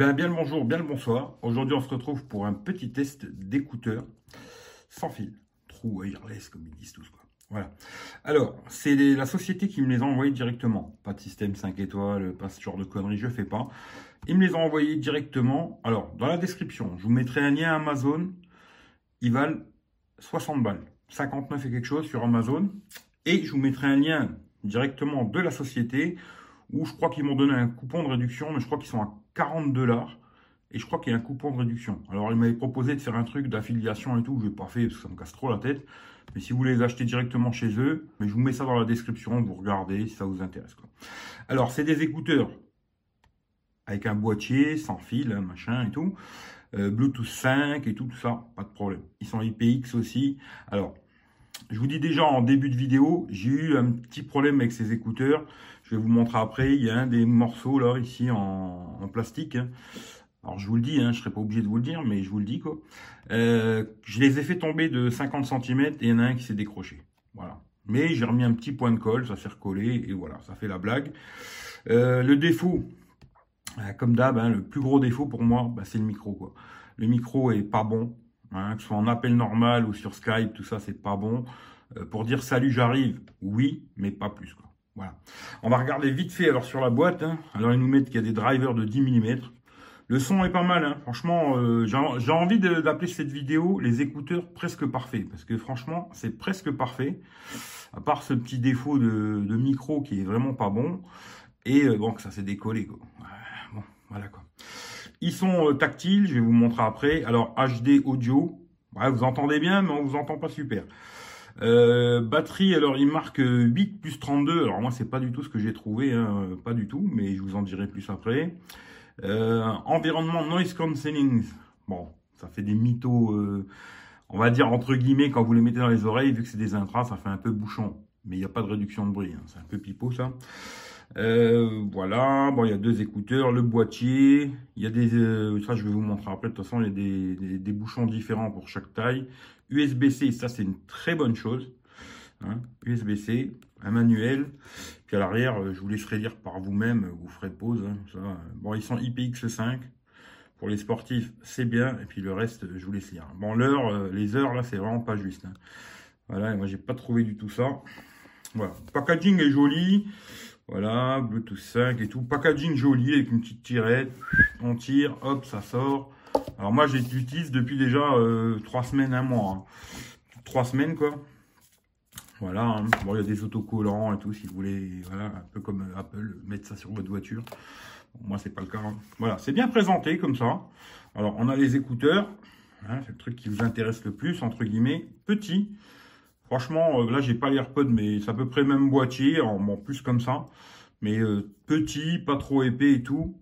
bien, le bonjour, bien le bonsoir. Aujourd'hui, on se retrouve pour un petit test d'écouteurs sans fil. True wireless, comme ils disent tous. Quoi. Voilà. Alors, c'est la société qui me les a envoyés directement. Pas de système 5 étoiles, pas ce genre de conneries, je fais pas. Ils me les ont envoyés directement. Alors, dans la description, je vous mettrai un lien Amazon. Ils valent 60 balles. 59 et quelque chose sur Amazon. Et je vous mettrai un lien directement de la société où je crois qu'ils m'ont donné un coupon de réduction, mais je crois qu'ils sont à 40 dollars. Et je crois qu'il y a un coupon de réduction. Alors, ils m'avaient proposé de faire un truc d'affiliation et tout. Je n'ai pas fait parce que ça me casse trop la tête. Mais si vous voulez les acheter directement chez eux, mais je vous mets ça dans la description. Vous regardez si ça vous intéresse. Alors, c'est des écouteurs avec un boîtier, sans fil, hein, machin et tout. Euh, Bluetooth 5 et tout, tout ça, pas de problème. Ils sont IPX aussi. Alors, je vous dis déjà en début de vidéo, j'ai eu un petit problème avec ces écouteurs. Je vais vous montrer après. Il y a un des morceaux là, ici, en, plastique. Alors je vous le dis, hein, je ne serai pas obligé de vous le dire, mais je vous le dis quoi. Euh, je les ai fait tomber de 50 cm et il y en a un qui s'est décroché. Voilà. Mais j'ai remis un petit point de colle, ça s'est recollé et voilà, ça fait la blague. Euh, le défaut, euh, comme d'hab, hein, le plus gros défaut pour moi, bah, c'est le micro quoi. Le micro est pas bon. Hein, que ce soit en appel normal ou sur Skype, tout ça, c'est pas bon. Pour dire salut, j'arrive, oui, mais pas plus. Quoi. On va regarder vite fait alors sur la boîte. Hein. Alors, ils nous mettent qu'il y a des drivers de 10 mm. Le son est pas mal, hein. franchement, euh, j'ai envie d'appeler cette vidéo les écouteurs presque parfaits, parce que franchement, c'est presque parfait, à part ce petit défaut de, micro qui est vraiment pas bon, et euh, bon, que ça s'est décollé. Bon, voilà, quoi. Ils sont euh, tactiles, je vais vous montrer après. Alors, HD audio, vous entendez bien, mais on vous entend pas super. Euh, batterie, alors il marque 8 plus 32. Alors moi, c'est pas du tout ce que j'ai trouvé, hein, pas du tout, mais je vous en dirai plus après. Euh, environnement noise cancelling. Bon, ça fait des mythos, on va dire entre guillemets, quand vous les mettez dans les oreilles, vu que c'est des intras, ça fait un peu bouchon. Mais il n'y a pas de réduction de bruit, hein. c'est un peu pipeau ça. Euh, voilà, bon, il y a deux écouteurs, le boîtier, il y a des, euh, ça je vais vous montrer après, de toute façon il y a des, bouchons différents pour chaque taille. USB-C, ça c'est une très bonne chose. Hein. USB-C, un manuel, puis à l'arrière, euh, je vous laisserai lire par vous-même, vous ferez pause. Hein, bon, ils sont IPX5, pour les sportifs c'est bien, et puis le reste, je vous laisse lire. Bon, l'heure, les heures là, c'est vraiment pas juste. Voilà, moi j'ai pas trouvé du tout ça. Voilà, packaging est joli. Voilà, Bluetooth 5 et tout. Packaging joli avec une petite tirette. On tire, hop, ça sort. Alors moi, j'utilise depuis déjà euh, trois semaines, un mois. Hein. Trois semaines, quoi. Voilà. Hein. Bon, il y a des autocollants et tout, si vous voulez, voilà, un peu comme Apple, mettre ça sur votre voiture. moi, c'est pas le cas. Hein. Voilà, c'est bien présenté comme ça. Alors, on a les écouteurs. c'est le truc qui vous intéresse le plus, entre guillemets. Petit. Franchement, euh, là, j'ai pas l'AirPod, mais c'est à peu près le même boîtier, en plus comme ça. Mais euh, petit, pas trop épais et tout.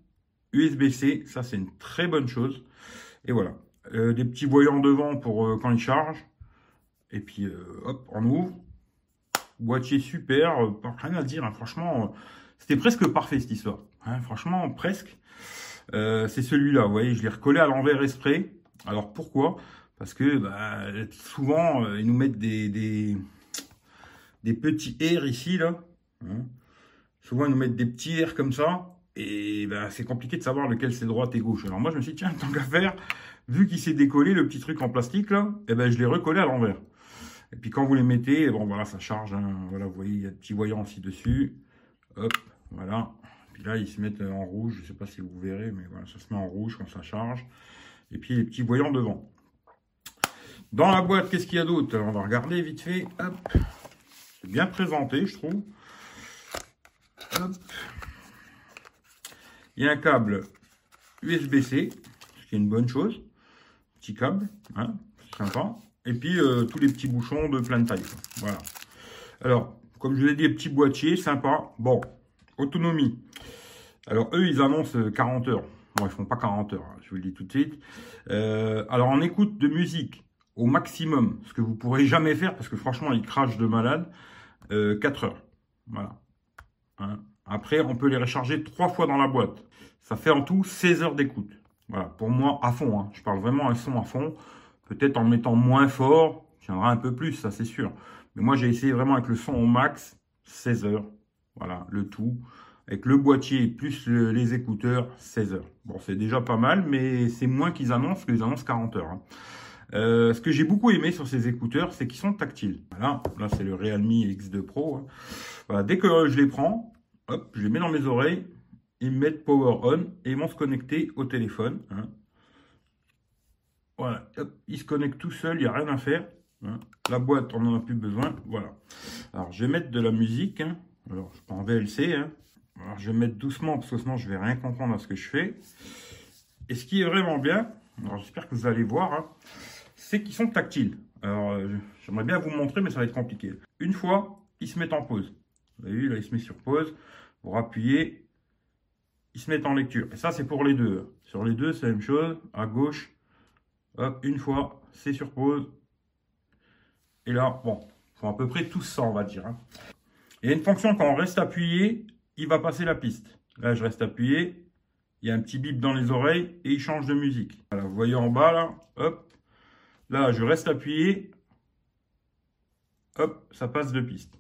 USB-C, ça c'est une très bonne chose. Et voilà. Euh, des petits voyants devant pour quand il charge. Et puis, hop, on ouvre. Boîtier super, rien à dire. Hein. franchement, c'était presque parfait cette histoire. Hein. franchement, presque. c'est celui-là, vous voyez, je l'ai recollé à l'envers exprès. Alors pourquoi? Parce que bah, souvent, euh, ils nous mettent des, petits airs ici, là. Hein. Souvent, ils nous mettent des petits airs comme ça. Et bah, c'est compliqué de savoir lequel c'est droite et gauche. Alors moi, je me suis dit, tiens, tant qu'à faire, vu qu'il s'est décollé, le petit truc en plastique, là, et eh ben, je l'ai recollé à l'envers. Et puis quand vous les mettez, bon voilà, ça charge. Hein. Voilà, vous voyez, il y a des petits voyants ici dessus. Hop, voilà. Puis là, ils se mettent en rouge. Je ne sais pas si vous verrez, mais voilà, ça se met en rouge quand ça charge. Et puis les petits voyants devant. Dans la boîte, qu'est-ce qu'il y a d'autre? On va regarder vite fait. Hop. C'est bien présenté, je trouve. Hop. Il y a un câble USB-C, ce qui est une bonne chose. Petit câble, hein, sympa. Et puis, euh, tous les petits bouchons de pleine taille. Voilà. Alors, comme je vous ai dit, petit boîtier, sympa. Bon, autonomie. Alors, eux, ils annoncent 40 heures. Bon, ils font pas 40 heures, hein, je vous le dis tout de suite. Euh, alors, en écoute de musique, au maximum, ce que vous pourrez jamais faire, parce que franchement, il crache de malade, 4 euh, heures. Voilà. Hein. Après, on peut les recharger trois fois dans la boîte. Ça fait en tout 16 heures d'écoute. Voilà, pour moi, à fond. Hein. Je parle vraiment un son à fond. Peut-être en mettant moins fort, tiendra un peu plus, ça c'est sûr. Mais moi, j'ai essayé vraiment avec le son au max, 16 heures. Voilà, le tout. avec le boîtier plus les écouteurs, 16 heures. Bon, c'est déjà pas mal, mais c'est moins qu'ils annoncent, qu'ils annoncent 40 heures. Hein. Euh, ce que j'ai beaucoup aimé sur ces écouteurs, c'est qu'ils sont tactiles. Voilà, là c'est le Realme X2 Pro. Hein. Dès que je les prends, hop, je les mets dans mes oreilles, ils me mettent Power On et ils vont se connecter au téléphone. Hein. Voilà, hop, ils se connectent tout seuls, il n'y a rien à faire. Hein. La boîte, on n'en a plus besoin. Voilà. Alors, je vais mettre de la musique. Alors, je prends VLC. Alors, je vais mettre doucement parce que sinon, je vais rien comprendre à ce que je fais. Et ce qui est vraiment bien, j'espère que vous allez voir, c'est qu'ils sont tactiles. Alors, euh, j'aimerais bien vous montrer, mais ça va être compliqué. Une fois, ils se mettent en pause. Vous avez vu, là, ils se mettent sur pause. Pour appuyer, ils se mettent en lecture. Et ça, c'est pour les deux. Sur les deux, c'est la même chose. À gauche, hop, une fois, c'est sur pause. Et là, bon, font à peu près tout ça, on va dire. Hein. Il y a une fonction, quand on reste appuyé, il va passer la piste. Là, je reste appuyé. Il y a un petit bip dans les oreilles et il change de musique. Voilà, vous voyez en bas, là, hop. Là, je reste appuyé. Hop, ça passe de piste.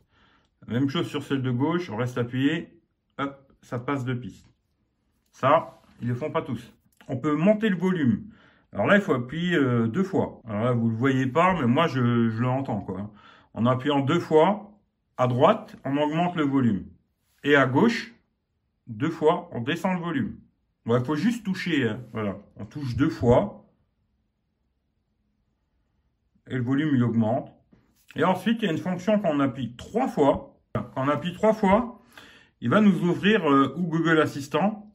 Même chose sur celle de gauche, on reste appuyé. Hop, ça passe de piste. Ça, ils ne le font pas tous. On peut monter le volume. Alors là, il faut appuyer euh, deux fois. Alors là, vous ne le voyez pas, mais moi, je, l'entends. Quoi. En appuyant deux fois, à droite, on augmente le volume. Et à gauche, deux fois, on descend le volume. il faut juste toucher. Hein. Voilà, on touche deux fois. Et le volume, il augmente. Et ensuite, il y a une fonction qu'on appuie trois fois. Quand on appuie trois fois, il va nous ouvrir euh, ou Google Assistant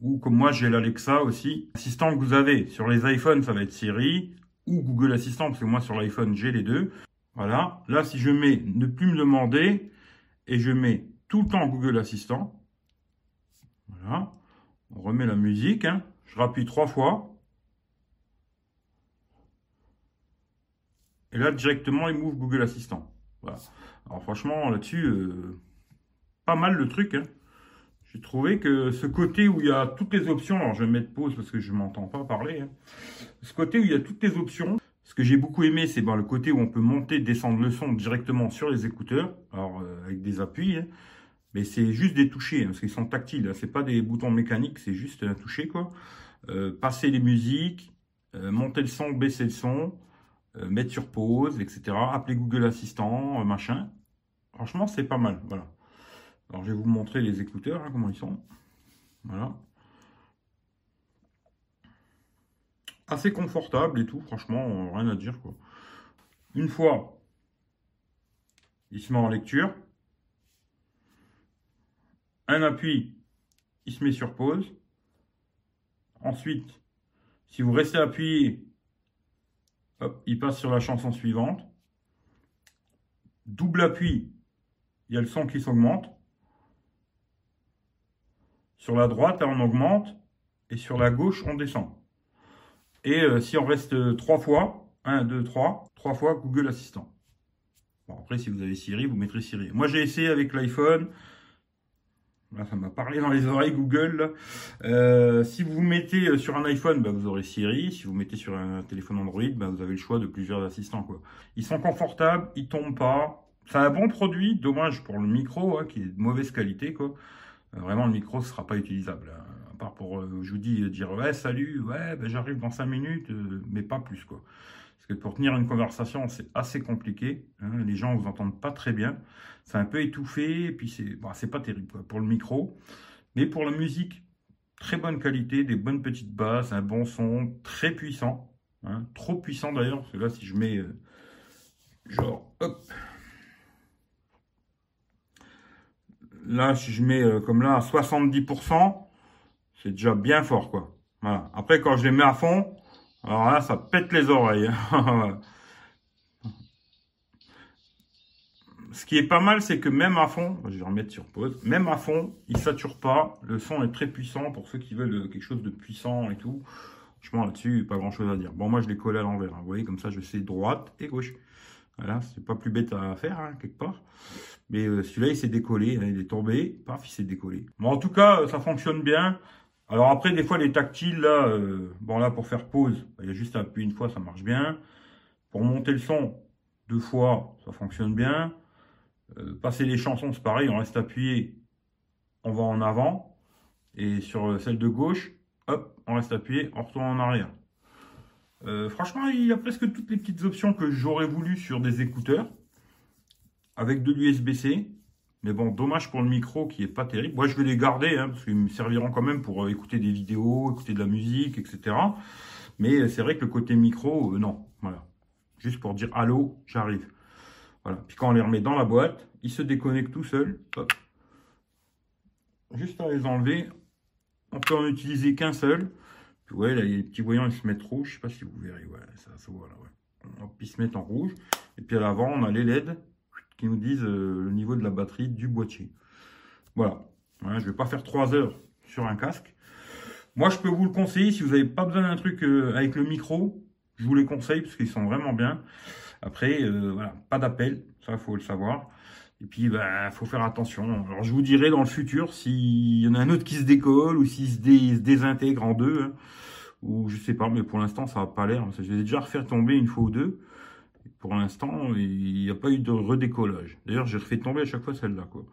ou comme moi j'ai l'Alexa aussi. Assistant que vous avez sur les iPhones, ça va être Siri ou Google Assistant, parce que moi sur l'iPhone j'ai les deux. Voilà, là si je mets ne plus me demander et je mets tout le temps Google Assistant. Voilà, on remet la musique, hein. je rappuie trois fois. Et là directement il m'ouvre Google Assistant. Voilà. Alors franchement là-dessus, euh, pas mal le truc. Hein. J'ai trouvé que ce côté où il y a toutes les options, alors je vais mettre pause parce que je ne m'entends pas parler, hein. ce côté où il y a toutes les options, ce que j'ai beaucoup aimé, c'est ben, le côté où on peut monter, descendre le son directement sur les écouteurs, alors euh, avec des appuis, hein. mais c'est juste des touchés, parce qu'ils sont tactiles, Ce c'est pas des boutons mécaniques, c'est juste un toucher quoi. Euh, passer les musiques, monter le son, baisser le son, mettre sur pause, etc. Appeler Google Assistant, machin. Franchement, c'est pas mal, voilà. Alors, je vais vous montrer les écouteurs, hein, comment ils sont. Voilà. Assez confortable et tout, franchement, rien à dire. Quoi. Une fois, il se met en lecture. Un appui, il se met sur pause. Ensuite, si vous restez appuyé, il passe sur la chanson suivante. Double appui, il y a le son qui s'augmente. Sur la droite, on augmente. Et sur la gauche, on descend. Et euh, si on reste trois fois, 1, 2, 3, trois fois Google Assistant. Bon, après, si vous avez Siri, vous mettrez Siri. Moi, j'ai essayé avec l'iPhone. Là, ça m'a parlé dans les oreilles Google. Euh, si vous mettez euh, sur un iPhone, bah, vous aurez Siri. Si vous mettez sur un téléphone Android, bah, vous avez le choix de plusieurs assistants. Ils sont confortables, ils tombent pas. C'est un bon produit, dommage pour le micro, hein, qui est de mauvaise qualité. Euh, vraiment le micro ne sera pas utilisable. Hein. À part pour, je vous dis, dire ouais, salut, ben, j'arrive dans 5 minutes, mais pas plus. Que pour tenir une conversation, c'est assez compliqué. Hein. les gens vous entendent pas très bien. C'est un peu étouffé, et puis c'est pas terrible pour le micro. Mais pour la musique, très bonne qualité, des bonnes petites basses, un bon son, très puissant. Hein. trop puissant d'ailleurs, parce que là, si je mets genre, hop, Là, si je mets euh, comme là à 70%, c'est déjà bien fort, quoi. Voilà. Après, quand je les mets à fond, alors là, ça pète les oreilles. Ce qui est pas mal, c'est que même à fond, je vais remettre sur pause, même à fond, il sature pas. Le son est très puissant pour ceux qui veulent euh, quelque chose de puissant et tout. Franchement, là-dessus, pas grand-chose à dire. Bon, moi, je l'ai collé à l'envers. Hein. Vous voyez, comme ça, je sais droite et gauche. Voilà, c'est pas plus bête à faire, hein, quelque part. Mais euh, celui-là, il s'est décollé, hein, il est tombé, paf, il s'est décollé. Bon, en tout cas, ça fonctionne bien. Alors après, des fois, les tactiles, là, euh, bon, là, pour faire pause, il y a juste à appuyer une fois, ça marche bien. Pour monter le son, deux fois, ça fonctionne bien. Euh, passer les chansons, c'est pareil, on reste appuyé. on va en avant. Et sur celle de gauche, hop, on reste appuyé, on retourne en arrière. Euh, franchement, il y a presque toutes les petites options que j'aurais voulu sur des écouteurs. Avec de l'USB-C. Mais bon, dommage pour le micro qui est pas terrible. Moi, je vais les garder, hein, parce qu'ils me serviront quand même pour euh, écouter des vidéos, écouter de la musique, etc. Mais c'est vrai que le côté micro, euh, non. Voilà. Juste pour dire allô, j'arrive. Voilà. Puis quand on les remet dans la boîte, ils se déconnectent tout seuls. Juste à les enlever. On peut en utiliser qu'un seul. Puis ouais, là, les petits voyants, ils se mettent rouges. Je sais pas si vous verrez. Ouais, ça se voit là. Ouais. ils se mettent en rouge. Et puis à l'avant, on a les LED qui nous disent euh, le niveau de la batterie du boîtier. Voilà. je ne vais pas faire 3 heures sur un casque. Moi, je peux vous le conseiller si vous n'avez pas besoin d'un truc euh, avec le micro. Je vous les conseille parce qu'ils sont vraiment bien. Après, euh, voilà, pas d'appel, ça faut le savoir. Et puis, il bah, faut faire attention. Alors, je vous dirai dans le futur s'il y en a un autre qui se décolle ou s'il se, désintègre en deux. Hein. ou je sais pas, mais pour l'instant, ça n'a pas l'air. Je vais déjà refaire tomber une fois ou deux. Pour l'instant, il n'y a pas eu de redécollage. D'ailleurs, j'ai refait tomber à chaque fois celle-là. quoi.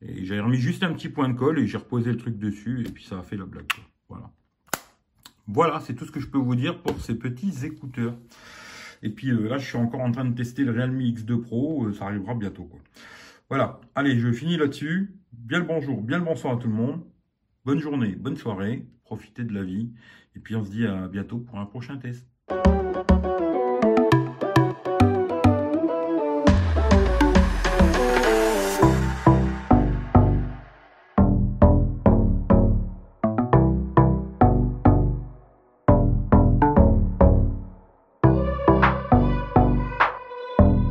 Et j'ai remis juste un petit point de colle et j'ai reposé le truc dessus. Et puis, ça a fait la blague. Voilà. Voilà, c'est tout ce que je peux vous dire pour ces petits écouteurs. Et puis euh, là, je suis encore en train de tester le Realme X2 Pro. Euh, ça arrivera bientôt. Quoi. Voilà. Allez, je finis là-dessus. Bien le bonjour, bien le bonsoir à tout le monde. Bonne journée, bonne soirée. Profitez de la vie. Et puis on se dit à bientôt pour un prochain test.